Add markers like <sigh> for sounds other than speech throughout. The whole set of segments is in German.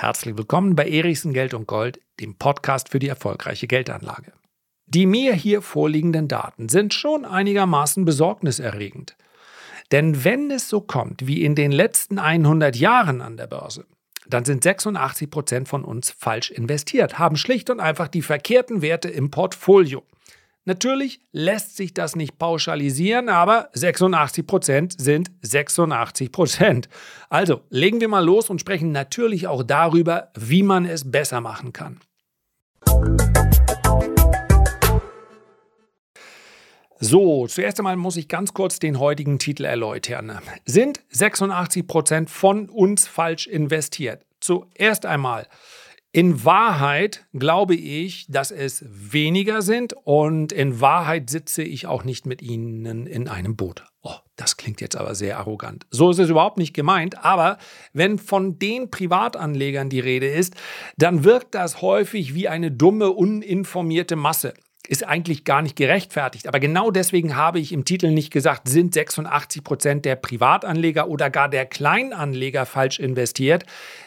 Herzlich willkommen bei Erichsen Geld und Gold, dem Podcast für die erfolgreiche Geldanlage. Die mir hier vorliegenden Daten sind schon einigermaßen besorgniserregend. Denn wenn es so kommt wie in den letzten 100 Jahren an der Börse, dann sind 86 Prozent von uns falsch investiert, haben schlicht und einfach die verkehrten Werte im Portfolio. Natürlich lässt sich das nicht pauschalisieren, aber 86 Prozent sind 86 Prozent. Also legen wir mal los und sprechen natürlich auch darüber, wie man es besser machen kann. So, zuerst einmal muss ich ganz kurz den heutigen Titel erläutern. Sind 86 Prozent von uns falsch investiert? Zuerst einmal, in Wahrheit glaube ich, dass es weniger sind und in Wahrheit sitze ich auch nicht mit Ihnen in einem Boot. Oh, das klingt jetzt aber sehr arrogant. So ist es überhaupt nicht gemeint, aber wenn von den Privatanlegern die Rede ist, dann wirkt das häufig wie eine dumme, uninformierte Masse ist eigentlich gar nicht gerechtfertigt. Aber genau deswegen habe ich im Titel nicht gesagt, sind 86 Prozent der Privatanleger oder gar der Kleinanleger falsch investiert.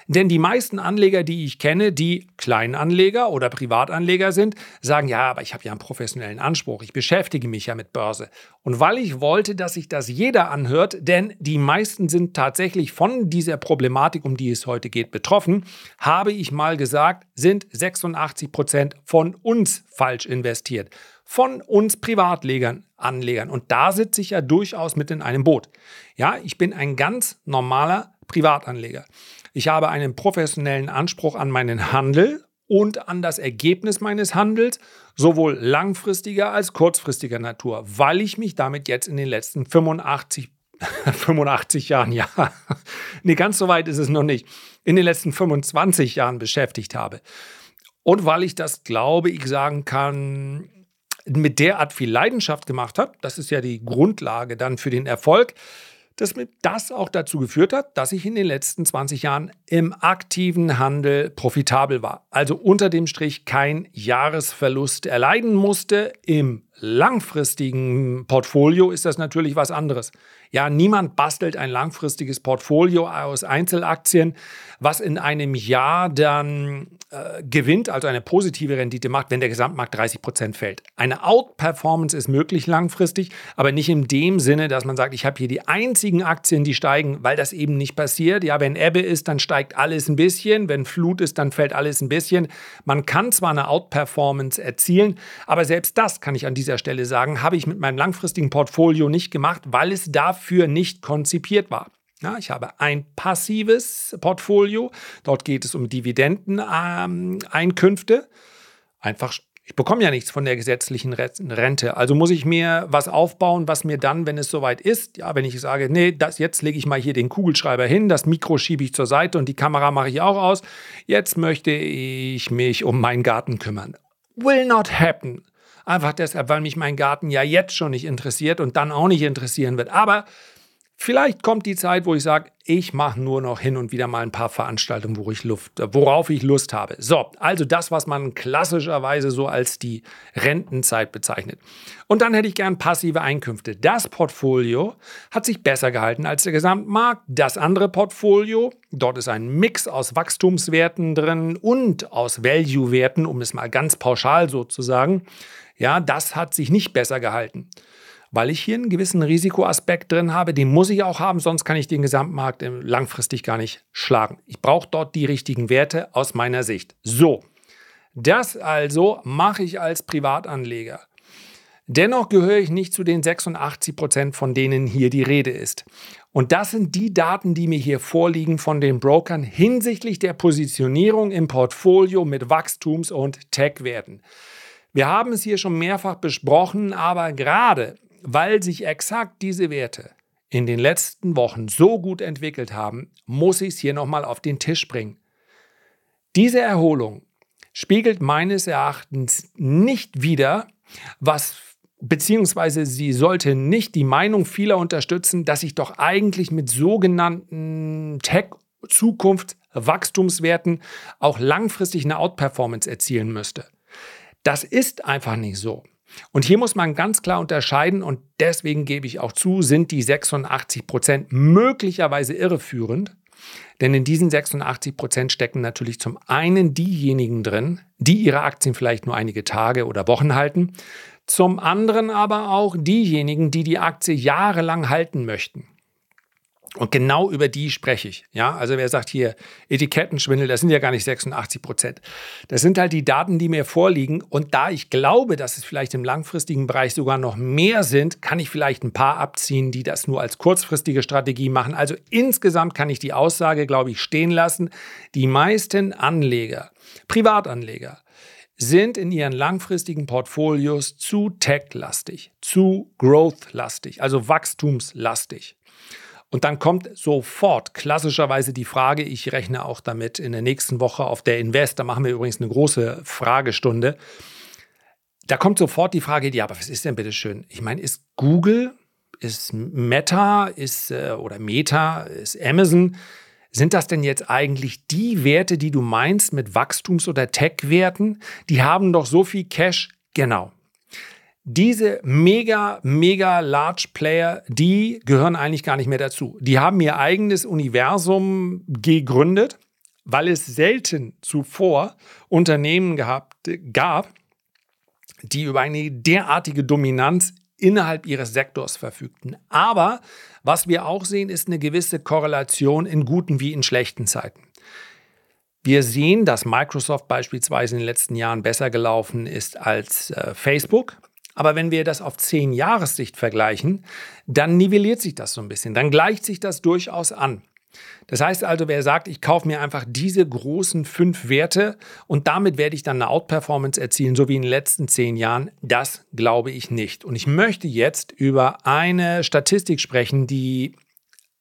Denn die meisten Anleger, die ich kenne, die Kleinanleger oder Privatanleger sind, sagen, ja, aber ich habe ja einen professionellen Anspruch, ich beschäftige mich ja mit Börse. Und weil ich wollte, dass sich das jeder anhört, denn die meisten sind tatsächlich von dieser Problematik, um die es heute geht, betroffen, habe ich mal gesagt, sind 86 Prozent von uns falsch investiert. Von uns Privatlegern, Anlegern. Und da sitze ich ja durchaus mit in einem Boot. Ja, ich bin ein ganz normaler Privatanleger. Ich habe einen professionellen Anspruch an meinen Handel und an das Ergebnis meines Handels, sowohl langfristiger als kurzfristiger Natur, weil ich mich damit jetzt in den letzten 85 85 <laughs> Jahren, ja. <laughs> nee, ganz so weit ist es noch nicht. In den letzten 25 Jahren beschäftigt habe. Und weil ich das, glaube ich, sagen kann, mit derart viel Leidenschaft gemacht habe, das ist ja die Grundlage dann für den Erfolg, dass mir das auch dazu geführt hat, dass ich in den letzten 20 Jahren im aktiven Handel profitabel war. Also unter dem Strich kein Jahresverlust erleiden musste. Im langfristigen Portfolio ist das natürlich was anderes. Ja, niemand bastelt ein langfristiges Portfolio aus Einzelaktien, was in einem Jahr dann äh, gewinnt, also eine positive Rendite macht, wenn der Gesamtmarkt 30 Prozent fällt. Eine Outperformance ist möglich langfristig, aber nicht in dem Sinne, dass man sagt, ich habe hier die einzigen Aktien, die steigen, weil das eben nicht passiert. Ja, wenn Ebbe ist, dann steigt alles ein bisschen, wenn Flut ist, dann fällt alles ein bisschen. Man kann zwar eine Outperformance erzielen, aber selbst das kann ich an dieser Stelle sagen, habe ich mit meinem langfristigen Portfolio nicht gemacht, weil es dafür dafür nicht konzipiert war. Ja, ich habe ein passives Portfolio. Dort geht es um Dividendeneinkünfte. Ähm, Einfach, ich bekomme ja nichts von der gesetzlichen Rente. Also muss ich mir was aufbauen, was mir dann, wenn es soweit ist, ja, wenn ich sage, nee, das, jetzt lege ich mal hier den Kugelschreiber hin, das Mikro schiebe ich zur Seite und die Kamera mache ich auch aus. Jetzt möchte ich mich um meinen Garten kümmern. Will not happen. Einfach deshalb, weil mich mein Garten ja jetzt schon nicht interessiert und dann auch nicht interessieren wird. Aber vielleicht kommt die Zeit, wo ich sage, ich mache nur noch hin und wieder mal ein paar Veranstaltungen, wo ich Luft, worauf ich Lust habe. So, also das, was man klassischerweise so als die Rentenzeit bezeichnet. Und dann hätte ich gern passive Einkünfte. Das Portfolio hat sich besser gehalten als der Gesamtmarkt. Das andere Portfolio, dort ist ein Mix aus Wachstumswerten drin und aus Value-Werten, um es mal ganz pauschal so zu sagen. Ja, das hat sich nicht besser gehalten. Weil ich hier einen gewissen Risikoaspekt drin habe, den muss ich auch haben, sonst kann ich den Gesamtmarkt langfristig gar nicht schlagen. Ich brauche dort die richtigen Werte aus meiner Sicht. So, das also mache ich als Privatanleger. Dennoch gehöre ich nicht zu den 86 Prozent, von denen hier die Rede ist. Und das sind die Daten, die mir hier vorliegen von den Brokern hinsichtlich der Positionierung im Portfolio mit Wachstums- und Tech-Werten. Wir haben es hier schon mehrfach besprochen, aber gerade weil sich exakt diese Werte in den letzten Wochen so gut entwickelt haben, muss ich es hier nochmal auf den Tisch bringen. Diese Erholung spiegelt meines Erachtens nicht wider, was beziehungsweise sie sollte nicht die Meinung vieler unterstützen, dass ich doch eigentlich mit sogenannten Tech-Zukunftswachstumswerten auch langfristig eine Outperformance erzielen müsste. Das ist einfach nicht so. Und hier muss man ganz klar unterscheiden und deswegen gebe ich auch zu, sind die 86 Prozent möglicherweise irreführend. Denn in diesen 86 Prozent stecken natürlich zum einen diejenigen drin, die ihre Aktien vielleicht nur einige Tage oder Wochen halten, zum anderen aber auch diejenigen, die die Aktie jahrelang halten möchten. Und genau über die spreche ich. Ja, also wer sagt hier Etikettenschwindel, das sind ja gar nicht 86 Prozent. Das sind halt die Daten, die mir vorliegen. Und da ich glaube, dass es vielleicht im langfristigen Bereich sogar noch mehr sind, kann ich vielleicht ein paar abziehen, die das nur als kurzfristige Strategie machen. Also insgesamt kann ich die Aussage, glaube ich, stehen lassen. Die meisten Anleger, Privatanleger, sind in ihren langfristigen Portfolios zu tech-lastig, zu growth-lastig, also wachstumslastig. Und dann kommt sofort klassischerweise die Frage, ich rechne auch damit in der nächsten Woche auf der Invest, da machen wir übrigens eine große Fragestunde. Da kommt sofort die Frage, ja, aber was ist denn bitte schön? Ich meine, ist Google, ist Meta, ist äh, oder Meta, ist Amazon, sind das denn jetzt eigentlich die Werte, die du meinst mit Wachstums- oder Tech-Werten? Die haben doch so viel Cash. Genau. Diese mega, mega large Player, die gehören eigentlich gar nicht mehr dazu. Die haben ihr eigenes Universum gegründet, weil es selten zuvor Unternehmen gehabt, gab, die über eine derartige Dominanz innerhalb ihres Sektors verfügten. Aber was wir auch sehen, ist eine gewisse Korrelation in guten wie in schlechten Zeiten. Wir sehen, dass Microsoft beispielsweise in den letzten Jahren besser gelaufen ist als äh, Facebook. Aber wenn wir das auf zehn Jahressicht vergleichen, dann nivelliert sich das so ein bisschen. Dann gleicht sich das durchaus an. Das heißt also, wer sagt, ich kaufe mir einfach diese großen fünf Werte und damit werde ich dann eine Outperformance erzielen, so wie in den letzten zehn Jahren, das glaube ich nicht. Und ich möchte jetzt über eine Statistik sprechen, die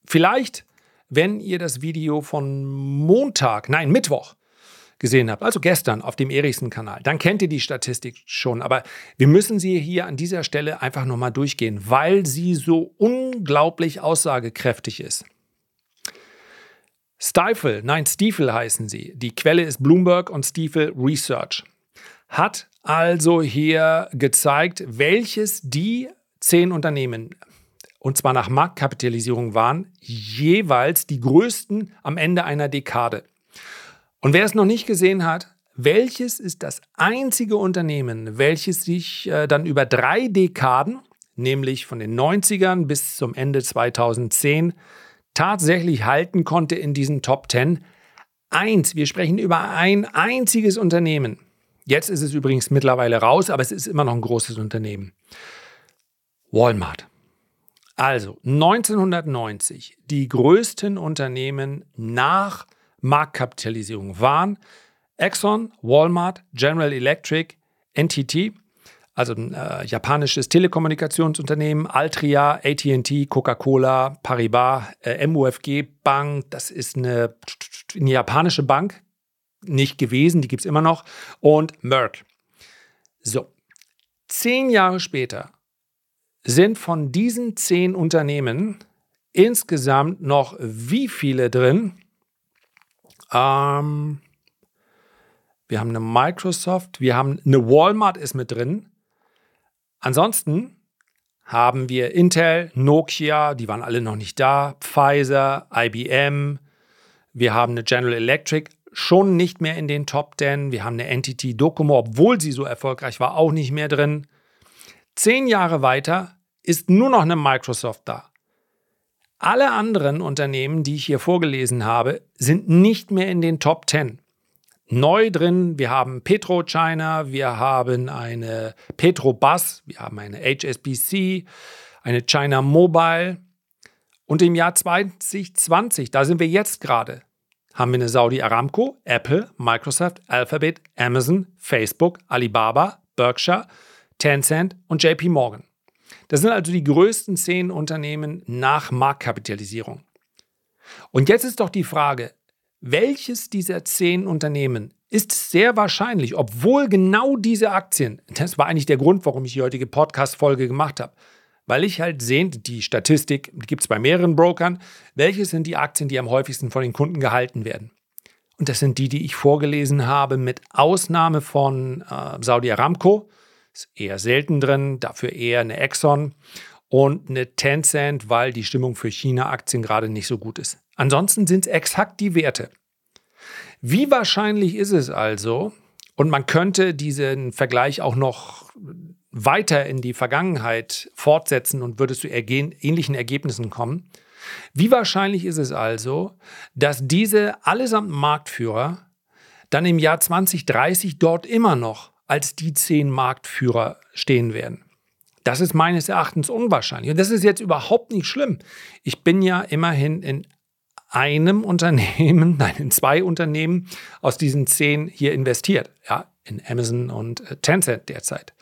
vielleicht, wenn ihr das Video von Montag, nein, Mittwoch, gesehen habt, also gestern auf dem Erichsen-Kanal, dann kennt ihr die Statistik schon. Aber wir müssen sie hier an dieser Stelle einfach nochmal durchgehen, weil sie so unglaublich aussagekräftig ist. Stifel, nein, Stiefel heißen sie. Die Quelle ist Bloomberg und Stiefel Research. Hat also hier gezeigt, welches die zehn Unternehmen, und zwar nach Marktkapitalisierung waren, jeweils die größten am Ende einer Dekade. Und wer es noch nicht gesehen hat, welches ist das einzige Unternehmen, welches sich äh, dann über drei Dekaden, nämlich von den 90ern bis zum Ende 2010, tatsächlich halten konnte in diesen Top 10? Eins, wir sprechen über ein einziges Unternehmen. Jetzt ist es übrigens mittlerweile raus, aber es ist immer noch ein großes Unternehmen. Walmart. Also 1990 die größten Unternehmen nach Marktkapitalisierung waren. Exxon, Walmart, General Electric, NTT, also ein äh, japanisches Telekommunikationsunternehmen, Altria, ATT, Coca-Cola, Paribas, äh, MUFG Bank, das ist eine, eine japanische Bank, nicht gewesen, die gibt es immer noch, und Merck. So, zehn Jahre später sind von diesen zehn Unternehmen insgesamt noch wie viele drin? Ähm, wir haben eine Microsoft, wir haben eine Walmart ist mit drin. Ansonsten haben wir Intel, Nokia, die waren alle noch nicht da, Pfizer, IBM, wir haben eine General Electric, schon nicht mehr in den Top 10. Wir haben eine Entity Docomo, obwohl sie so erfolgreich war, auch nicht mehr drin. Zehn Jahre weiter ist nur noch eine Microsoft da. Alle anderen Unternehmen, die ich hier vorgelesen habe, sind nicht mehr in den Top 10. Neu drin, wir haben PetroChina, wir haben eine Petrobus, wir haben eine HSBC, eine China Mobile. Und im Jahr 2020, da sind wir jetzt gerade, haben wir eine Saudi Aramco, Apple, Microsoft, Alphabet, Amazon, Facebook, Alibaba, Berkshire, Tencent und JP Morgan. Das sind also die größten zehn Unternehmen nach Marktkapitalisierung. Und jetzt ist doch die Frage, welches dieser zehn Unternehmen ist sehr wahrscheinlich, obwohl genau diese Aktien, das war eigentlich der Grund, warum ich die heutige Podcast-Folge gemacht habe, weil ich halt sehe, die Statistik gibt es bei mehreren Brokern, welche sind die Aktien, die am häufigsten von den Kunden gehalten werden. Und das sind die, die ich vorgelesen habe, mit Ausnahme von äh, Saudi Aramco, ist eher selten drin, dafür eher eine Exxon und eine Tencent, weil die Stimmung für China-Aktien gerade nicht so gut ist. Ansonsten sind es exakt die Werte. Wie wahrscheinlich ist es also, und man könnte diesen Vergleich auch noch weiter in die Vergangenheit fortsetzen und würde zu ähnlichen Ergebnissen kommen. Wie wahrscheinlich ist es also, dass diese allesamt Marktführer dann im Jahr 2030 dort immer noch als die zehn Marktführer stehen werden? Das ist meines Erachtens unwahrscheinlich. Und das ist jetzt überhaupt nicht schlimm. Ich bin ja immerhin in einem <laughs> Unternehmen, nein, in zwei Unternehmen aus diesen zehn hier investiert. Ja, in Amazon und äh, Tencent derzeit.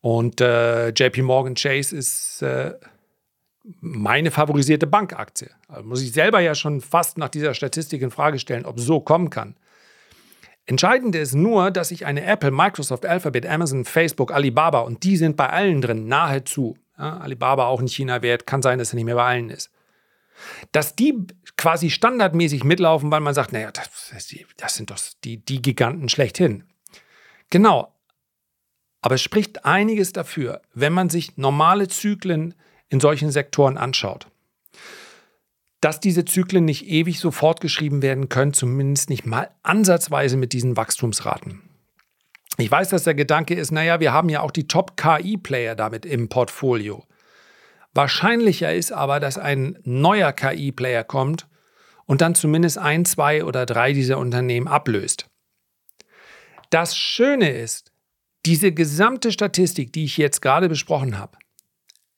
Und äh, JP Morgan Chase ist äh, meine favorisierte Bankaktie. Also muss ich selber ja schon fast nach dieser Statistik in Frage stellen, ob so kommen kann. Entscheidend ist nur, dass ich eine Apple, Microsoft, Alphabet, Amazon, Facebook, Alibaba und die sind bei allen drin, nahezu. Ja, Alibaba auch in China wert, kann sein, dass er nicht mehr bei allen ist dass die quasi standardmäßig mitlaufen, weil man sagt, naja, das, das sind doch die, die Giganten schlechthin. Genau. Aber es spricht einiges dafür, wenn man sich normale Zyklen in solchen Sektoren anschaut. Dass diese Zyklen nicht ewig so fortgeschrieben werden können, zumindest nicht mal ansatzweise mit diesen Wachstumsraten. Ich weiß, dass der Gedanke ist, naja, wir haben ja auch die Top-KI-Player damit im Portfolio. Wahrscheinlicher ist aber, dass ein neuer KI-Player kommt und dann zumindest ein, zwei oder drei dieser Unternehmen ablöst. Das Schöne ist, diese gesamte Statistik, die ich jetzt gerade besprochen habe,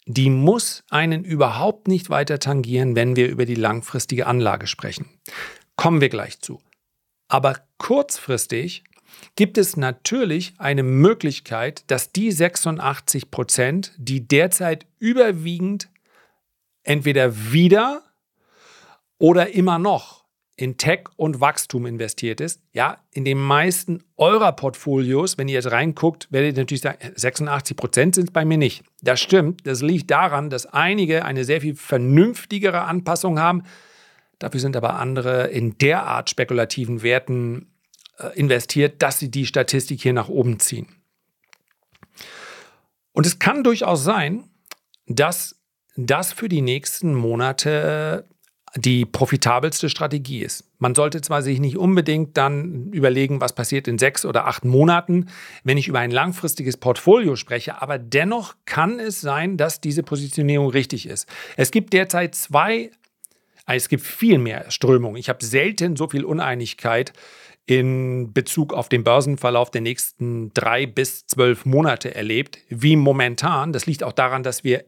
die muss einen überhaupt nicht weiter tangieren, wenn wir über die langfristige Anlage sprechen. Kommen wir gleich zu. Aber kurzfristig gibt es natürlich eine Möglichkeit, dass die 86 Prozent, die derzeit überwiegend entweder wieder oder immer noch in Tech und Wachstum investiert ist, ja, in den meisten eurer Portfolios, wenn ihr jetzt reinguckt, werdet ihr natürlich sagen, 86 Prozent sind es bei mir nicht. Das stimmt. Das liegt daran, dass einige eine sehr viel vernünftigere Anpassung haben. Dafür sind aber andere in derart spekulativen Werten äh, investiert, dass sie die Statistik hier nach oben ziehen. Und es kann durchaus sein, dass das für die nächsten Monate die profitabelste Strategie ist. Man sollte zwar sich nicht unbedingt dann überlegen, was passiert in sechs oder acht Monaten, wenn ich über ein langfristiges Portfolio spreche, aber dennoch kann es sein, dass diese Positionierung richtig ist. Es gibt derzeit zwei, äh, es gibt viel mehr Strömungen. Ich habe selten so viel Uneinigkeit in Bezug auf den Börsenverlauf der nächsten drei bis zwölf Monate erlebt, wie momentan. Das liegt auch daran, dass wir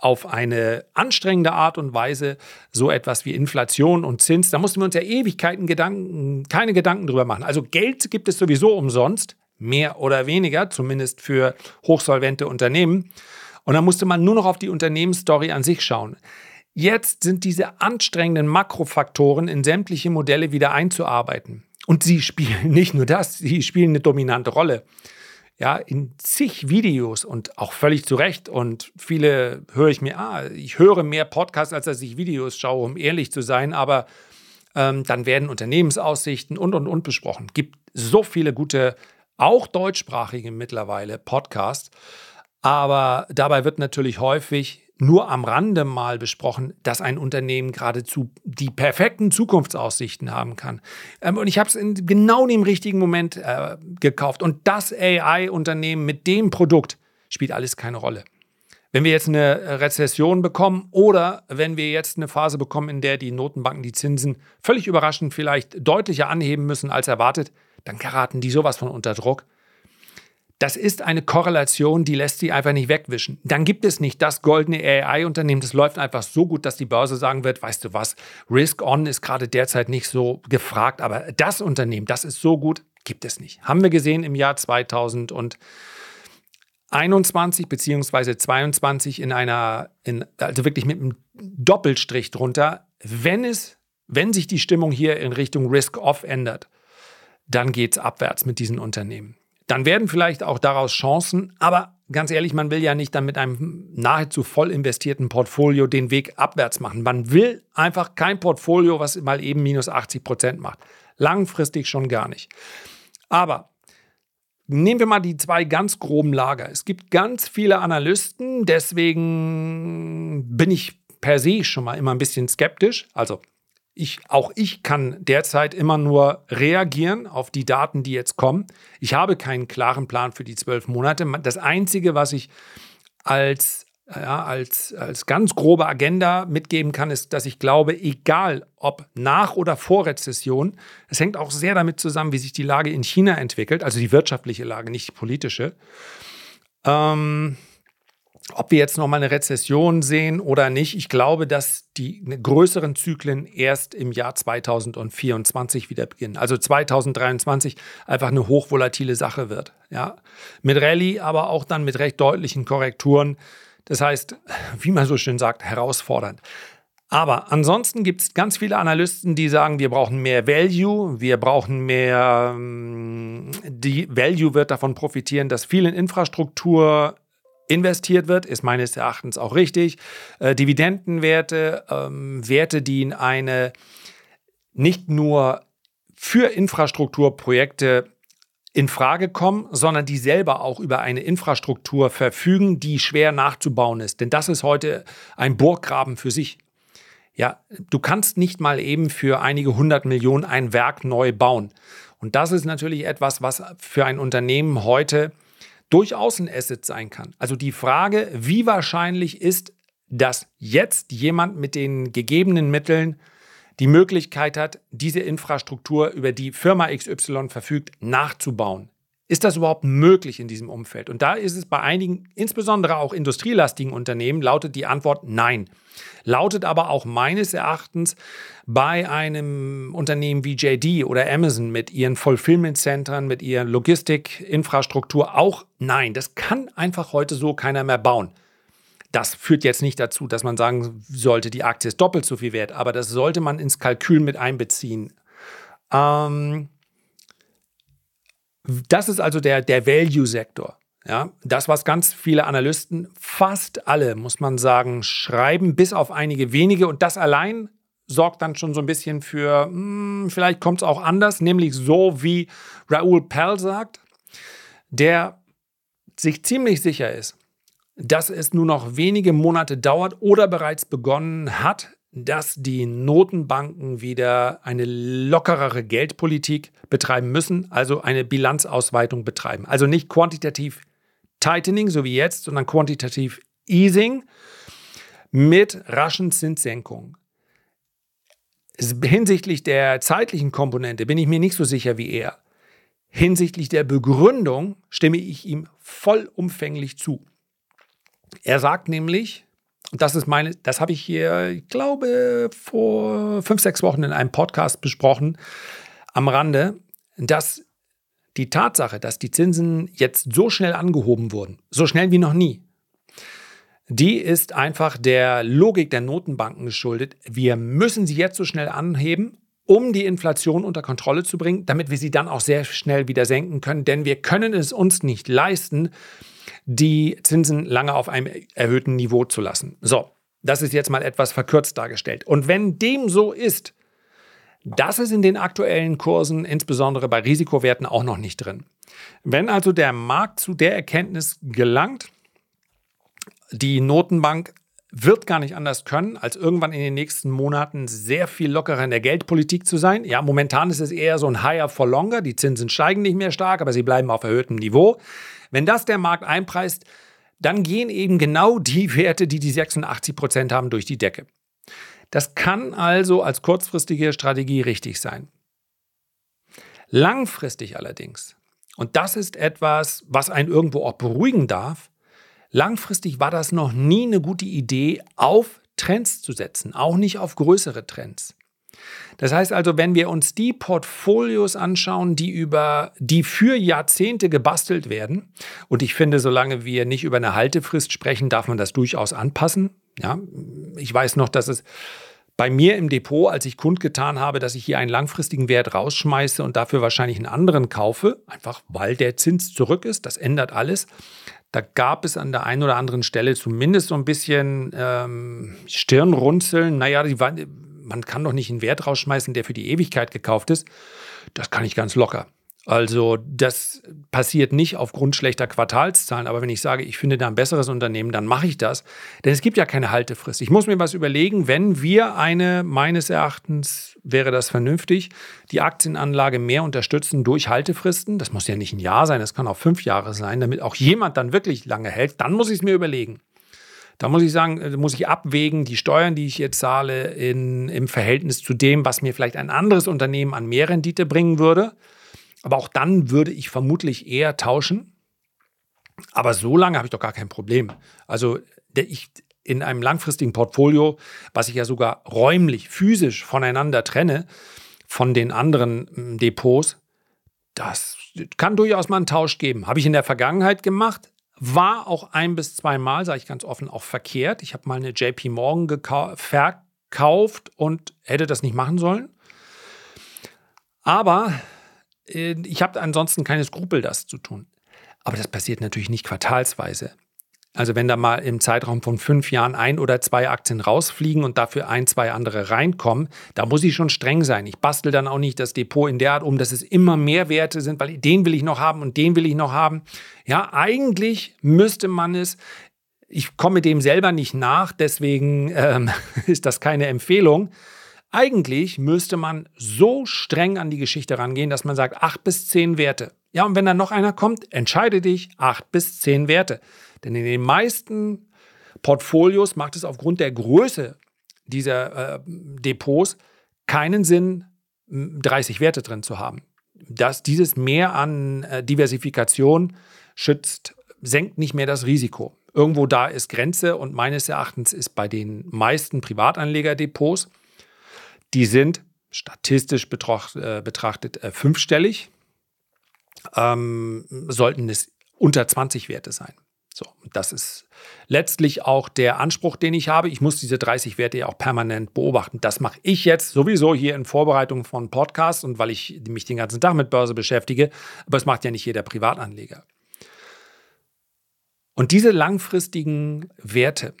auf eine anstrengende Art und Weise so etwas wie Inflation und Zins, da mussten wir uns ja Ewigkeiten Gedanken, keine Gedanken drüber machen. Also Geld gibt es sowieso umsonst, mehr oder weniger, zumindest für hochsolvente Unternehmen. Und dann musste man nur noch auf die Unternehmensstory an sich schauen. Jetzt sind diese anstrengenden Makrofaktoren in sämtliche Modelle wieder einzuarbeiten. Und sie spielen <laughs> nicht nur das, sie spielen eine dominante Rolle. Ja, in zig Videos und auch völlig zu Recht. Und viele höre ich mir, ah, ich höre mehr Podcasts, als dass ich Videos schaue, um ehrlich zu sein. Aber ähm, dann werden Unternehmensaussichten und und und besprochen. Gibt so viele gute, auch deutschsprachige mittlerweile Podcasts. Aber dabei wird natürlich häufig nur am Rande mal besprochen, dass ein Unternehmen geradezu die perfekten Zukunftsaussichten haben kann. Ähm, und ich habe es in genau dem richtigen Moment äh, gekauft. Und das AI-Unternehmen mit dem Produkt spielt alles keine Rolle. Wenn wir jetzt eine Rezession bekommen oder wenn wir jetzt eine Phase bekommen, in der die Notenbanken die Zinsen völlig überraschend vielleicht deutlicher anheben müssen als erwartet, dann geraten die sowas von unter Druck. Das ist eine Korrelation, die lässt sie einfach nicht wegwischen. Dann gibt es nicht das goldene AI-Unternehmen, das läuft einfach so gut, dass die Börse sagen wird, weißt du was, Risk On ist gerade derzeit nicht so gefragt, aber das Unternehmen, das ist so gut, gibt es nicht. Haben wir gesehen im Jahr 2021 beziehungsweise 22 in einer, in, also wirklich mit einem Doppelstrich drunter, wenn es, wenn sich die Stimmung hier in Richtung Risk Off ändert, dann geht es abwärts mit diesen Unternehmen. Dann werden vielleicht auch daraus Chancen, aber ganz ehrlich, man will ja nicht dann mit einem nahezu voll investierten Portfolio den Weg abwärts machen. Man will einfach kein Portfolio, was mal eben minus 80 Prozent macht. Langfristig schon gar nicht. Aber nehmen wir mal die zwei ganz groben Lager. Es gibt ganz viele Analysten, deswegen bin ich per se schon mal immer ein bisschen skeptisch. Also ich, auch ich kann derzeit immer nur reagieren auf die Daten, die jetzt kommen. Ich habe keinen klaren Plan für die zwölf Monate. Das Einzige, was ich als, ja, als, als ganz grobe Agenda mitgeben kann, ist, dass ich glaube, egal ob nach oder vor Rezession, es hängt auch sehr damit zusammen, wie sich die Lage in China entwickelt, also die wirtschaftliche Lage, nicht die politische. Ähm, ob wir jetzt noch mal eine Rezession sehen oder nicht, ich glaube, dass die größeren Zyklen erst im Jahr 2024 wieder beginnen. Also 2023 einfach eine hochvolatile Sache wird. Ja, mit Rallye, aber auch dann mit recht deutlichen Korrekturen. Das heißt, wie man so schön sagt, herausfordernd. Aber ansonsten gibt es ganz viele Analysten, die sagen, wir brauchen mehr Value, wir brauchen mehr, ähm, die Value wird davon profitieren, dass viel in Infrastruktur investiert wird, ist meines Erachtens auch richtig. Äh, Dividendenwerte, ähm, Werte, die in eine nicht nur für Infrastrukturprojekte in Frage kommen, sondern die selber auch über eine Infrastruktur verfügen, die schwer nachzubauen ist. Denn das ist heute ein Burggraben für sich. Ja, du kannst nicht mal eben für einige hundert Millionen ein Werk neu bauen. Und das ist natürlich etwas, was für ein Unternehmen heute durchaus ein Asset sein kann. Also die Frage, wie wahrscheinlich ist, dass jetzt jemand mit den gegebenen Mitteln die Möglichkeit hat, diese Infrastruktur, über die Firma XY verfügt, nachzubauen. Ist das überhaupt möglich in diesem Umfeld? Und da ist es bei einigen, insbesondere auch industrielastigen Unternehmen, lautet die Antwort nein. Lautet aber auch meines Erachtens bei einem Unternehmen wie JD oder Amazon mit ihren Fulfillment-Centern, mit ihrer Logistikinfrastruktur auch nein. Das kann einfach heute so keiner mehr bauen. Das führt jetzt nicht dazu, dass man sagen sollte, die Aktie ist doppelt so viel wert, aber das sollte man ins Kalkül mit einbeziehen. Ähm, das ist also der, der Value-Sektor. Ja, das, was ganz viele Analysten, fast alle, muss man sagen, schreiben, bis auf einige wenige. Und das allein sorgt dann schon so ein bisschen für, hm, vielleicht kommt es auch anders, nämlich so wie Raoul Pell sagt, der sich ziemlich sicher ist, dass es nur noch wenige Monate dauert oder bereits begonnen hat, dass die Notenbanken wieder eine lockerere Geldpolitik betreiben müssen, also eine Bilanzausweitung betreiben. Also nicht quantitativ Tightening, so wie jetzt, sondern quantitativ Easing mit raschen Zinssenkungen. Hinsichtlich der zeitlichen Komponente bin ich mir nicht so sicher wie er. Hinsichtlich der Begründung stimme ich ihm vollumfänglich zu. Er sagt nämlich, und das ist meine, das habe ich hier, ich glaube, vor fünf, sechs Wochen in einem Podcast besprochen, am Rande, dass die Tatsache, dass die Zinsen jetzt so schnell angehoben wurden, so schnell wie noch nie, die ist einfach der Logik der Notenbanken geschuldet. Wir müssen sie jetzt so schnell anheben, um die Inflation unter Kontrolle zu bringen, damit wir sie dann auch sehr schnell wieder senken können. Denn wir können es uns nicht leisten, die Zinsen lange auf einem erhöhten Niveau zu lassen. So, das ist jetzt mal etwas verkürzt dargestellt. Und wenn dem so ist, das ist in den aktuellen Kursen, insbesondere bei Risikowerten, auch noch nicht drin. Wenn also der Markt zu der Erkenntnis gelangt, die Notenbank wird gar nicht anders können, als irgendwann in den nächsten Monaten sehr viel lockerer in der Geldpolitik zu sein. Ja, momentan ist es eher so ein Higher for Longer. Die Zinsen steigen nicht mehr stark, aber sie bleiben auf erhöhtem Niveau. Wenn das der Markt einpreist, dann gehen eben genau die Werte, die die 86 Prozent haben, durch die Decke. Das kann also als kurzfristige Strategie richtig sein. Langfristig allerdings, und das ist etwas, was einen irgendwo auch beruhigen darf, langfristig war das noch nie eine gute Idee, auf Trends zu setzen, auch nicht auf größere Trends. Das heißt also, wenn wir uns die Portfolios anschauen, die über die für Jahrzehnte gebastelt werden, und ich finde, solange wir nicht über eine Haltefrist sprechen, darf man das durchaus anpassen. Ja, ich weiß noch, dass es bei mir im Depot, als ich kundgetan habe, dass ich hier einen langfristigen Wert rausschmeiße und dafür wahrscheinlich einen anderen kaufe, einfach weil der Zins zurück ist, das ändert alles. Da gab es an der einen oder anderen Stelle zumindest so ein bisschen ähm, Stirnrunzeln. Naja, die man kann doch nicht einen Wert rausschmeißen, der für die Ewigkeit gekauft ist. Das kann ich ganz locker. Also das passiert nicht aufgrund schlechter Quartalszahlen, aber wenn ich sage, ich finde da ein besseres Unternehmen, dann mache ich das. Denn es gibt ja keine Haltefrist. Ich muss mir was überlegen, wenn wir eine, meines Erachtens wäre das vernünftig, die Aktienanlage mehr unterstützen durch Haltefristen. Das muss ja nicht ein Jahr sein, das kann auch fünf Jahre sein, damit auch jemand dann wirklich lange hält. Dann muss ich es mir überlegen. Da muss ich sagen, äh, muss ich abwägen, die Steuern, die ich jetzt zahle, in, im Verhältnis zu dem, was mir vielleicht ein anderes Unternehmen an mehr Rendite bringen würde. Aber auch dann würde ich vermutlich eher tauschen. Aber so lange habe ich doch gar kein Problem. Also ich in einem langfristigen Portfolio, was ich ja sogar räumlich, physisch voneinander trenne, von den anderen hm, Depots, das kann durchaus mal einen Tausch geben. Habe ich in der Vergangenheit gemacht, war auch ein bis zweimal, sage ich ganz offen, auch verkehrt. Ich habe mal eine JP Morgan verkauft und hätte das nicht machen sollen. Aber äh, ich habe ansonsten keine Skrupel, das zu tun. Aber das passiert natürlich nicht quartalsweise. Also wenn da mal im Zeitraum von fünf Jahren ein oder zwei Aktien rausfliegen und dafür ein, zwei andere reinkommen, da muss ich schon streng sein. Ich bastel dann auch nicht das Depot in der Art um, dass es immer mehr Werte sind, weil den will ich noch haben und den will ich noch haben. Ja, eigentlich müsste man es, ich komme dem selber nicht nach, deswegen ähm, <laughs> ist das keine Empfehlung. Eigentlich müsste man so streng an die Geschichte rangehen, dass man sagt, acht bis zehn Werte. Ja, und wenn dann noch einer kommt, entscheide dich, acht bis zehn Werte. Denn in den meisten Portfolios macht es aufgrund der Größe dieser äh, Depots keinen Sinn, 30 Werte drin zu haben. Dass dieses Mehr an äh, Diversifikation schützt, senkt nicht mehr das Risiko. Irgendwo da ist Grenze und meines Erachtens ist bei den meisten Privatanlegerdepots die sind statistisch betracht, äh, betrachtet äh, fünfstellig, ähm, sollten es unter 20 Werte sein. So, das ist letztlich auch der Anspruch, den ich habe. Ich muss diese 30 Werte ja auch permanent beobachten. Das mache ich jetzt sowieso hier in Vorbereitung von Podcasts und weil ich mich den ganzen Tag mit Börse beschäftige. Aber es macht ja nicht jeder Privatanleger. Und diese langfristigen Werte,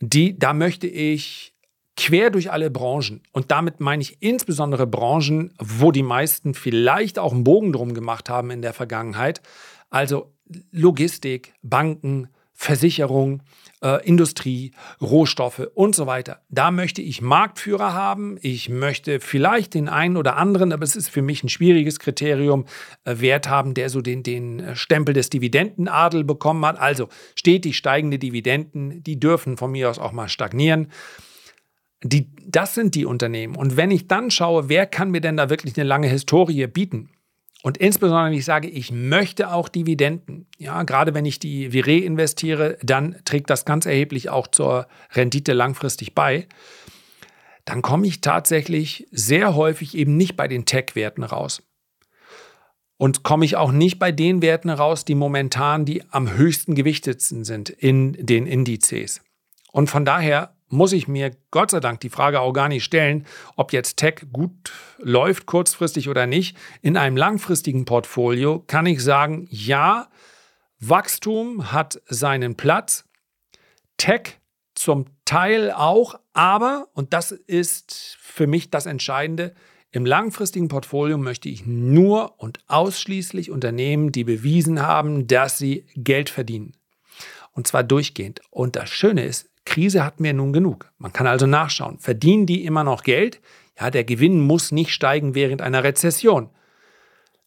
die, da möchte ich quer durch alle Branchen. Und damit meine ich insbesondere Branchen, wo die meisten vielleicht auch einen Bogen drum gemacht haben in der Vergangenheit. Also Logistik, Banken, Versicherung, äh, Industrie, Rohstoffe und so weiter. Da möchte ich Marktführer haben. Ich möchte vielleicht den einen oder anderen, aber es ist für mich ein schwieriges Kriterium, äh, Wert haben, der so den, den Stempel des Dividendenadel bekommen hat. Also stetig steigende Dividenden, die dürfen von mir aus auch mal stagnieren. Die, das sind die Unternehmen. Und wenn ich dann schaue, wer kann mir denn da wirklich eine lange Historie bieten? Und insbesondere, wenn ich sage, ich möchte auch Dividenden. Ja, gerade wenn ich die Vire investiere, dann trägt das ganz erheblich auch zur Rendite langfristig bei. Dann komme ich tatsächlich sehr häufig eben nicht bei den Tech-Werten raus. Und komme ich auch nicht bei den Werten raus, die momentan die am höchsten gewichtetsten sind in den Indizes. Und von daher muss ich mir Gott sei Dank die Frage auch gar nicht stellen, ob jetzt Tech gut läuft kurzfristig oder nicht. In einem langfristigen Portfolio kann ich sagen, ja, Wachstum hat seinen Platz, Tech zum Teil auch, aber, und das ist für mich das Entscheidende, im langfristigen Portfolio möchte ich nur und ausschließlich Unternehmen, die bewiesen haben, dass sie Geld verdienen. Und zwar durchgehend. Und das Schöne ist, Krise hatten wir nun genug. Man kann also nachschauen. Verdienen die immer noch Geld? Ja, der Gewinn muss nicht steigen während einer Rezession.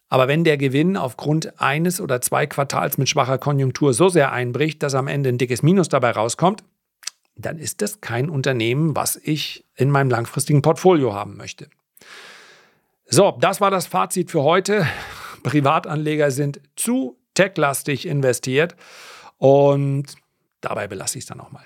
Aber wenn der Gewinn aufgrund eines oder zwei Quartals mit schwacher Konjunktur so sehr einbricht, dass am Ende ein dickes Minus dabei rauskommt, dann ist das kein Unternehmen, was ich in meinem langfristigen Portfolio haben möchte. So, das war das Fazit für heute. Privatanleger sind zu techlastig investiert und dabei belasse ich es dann auch mal.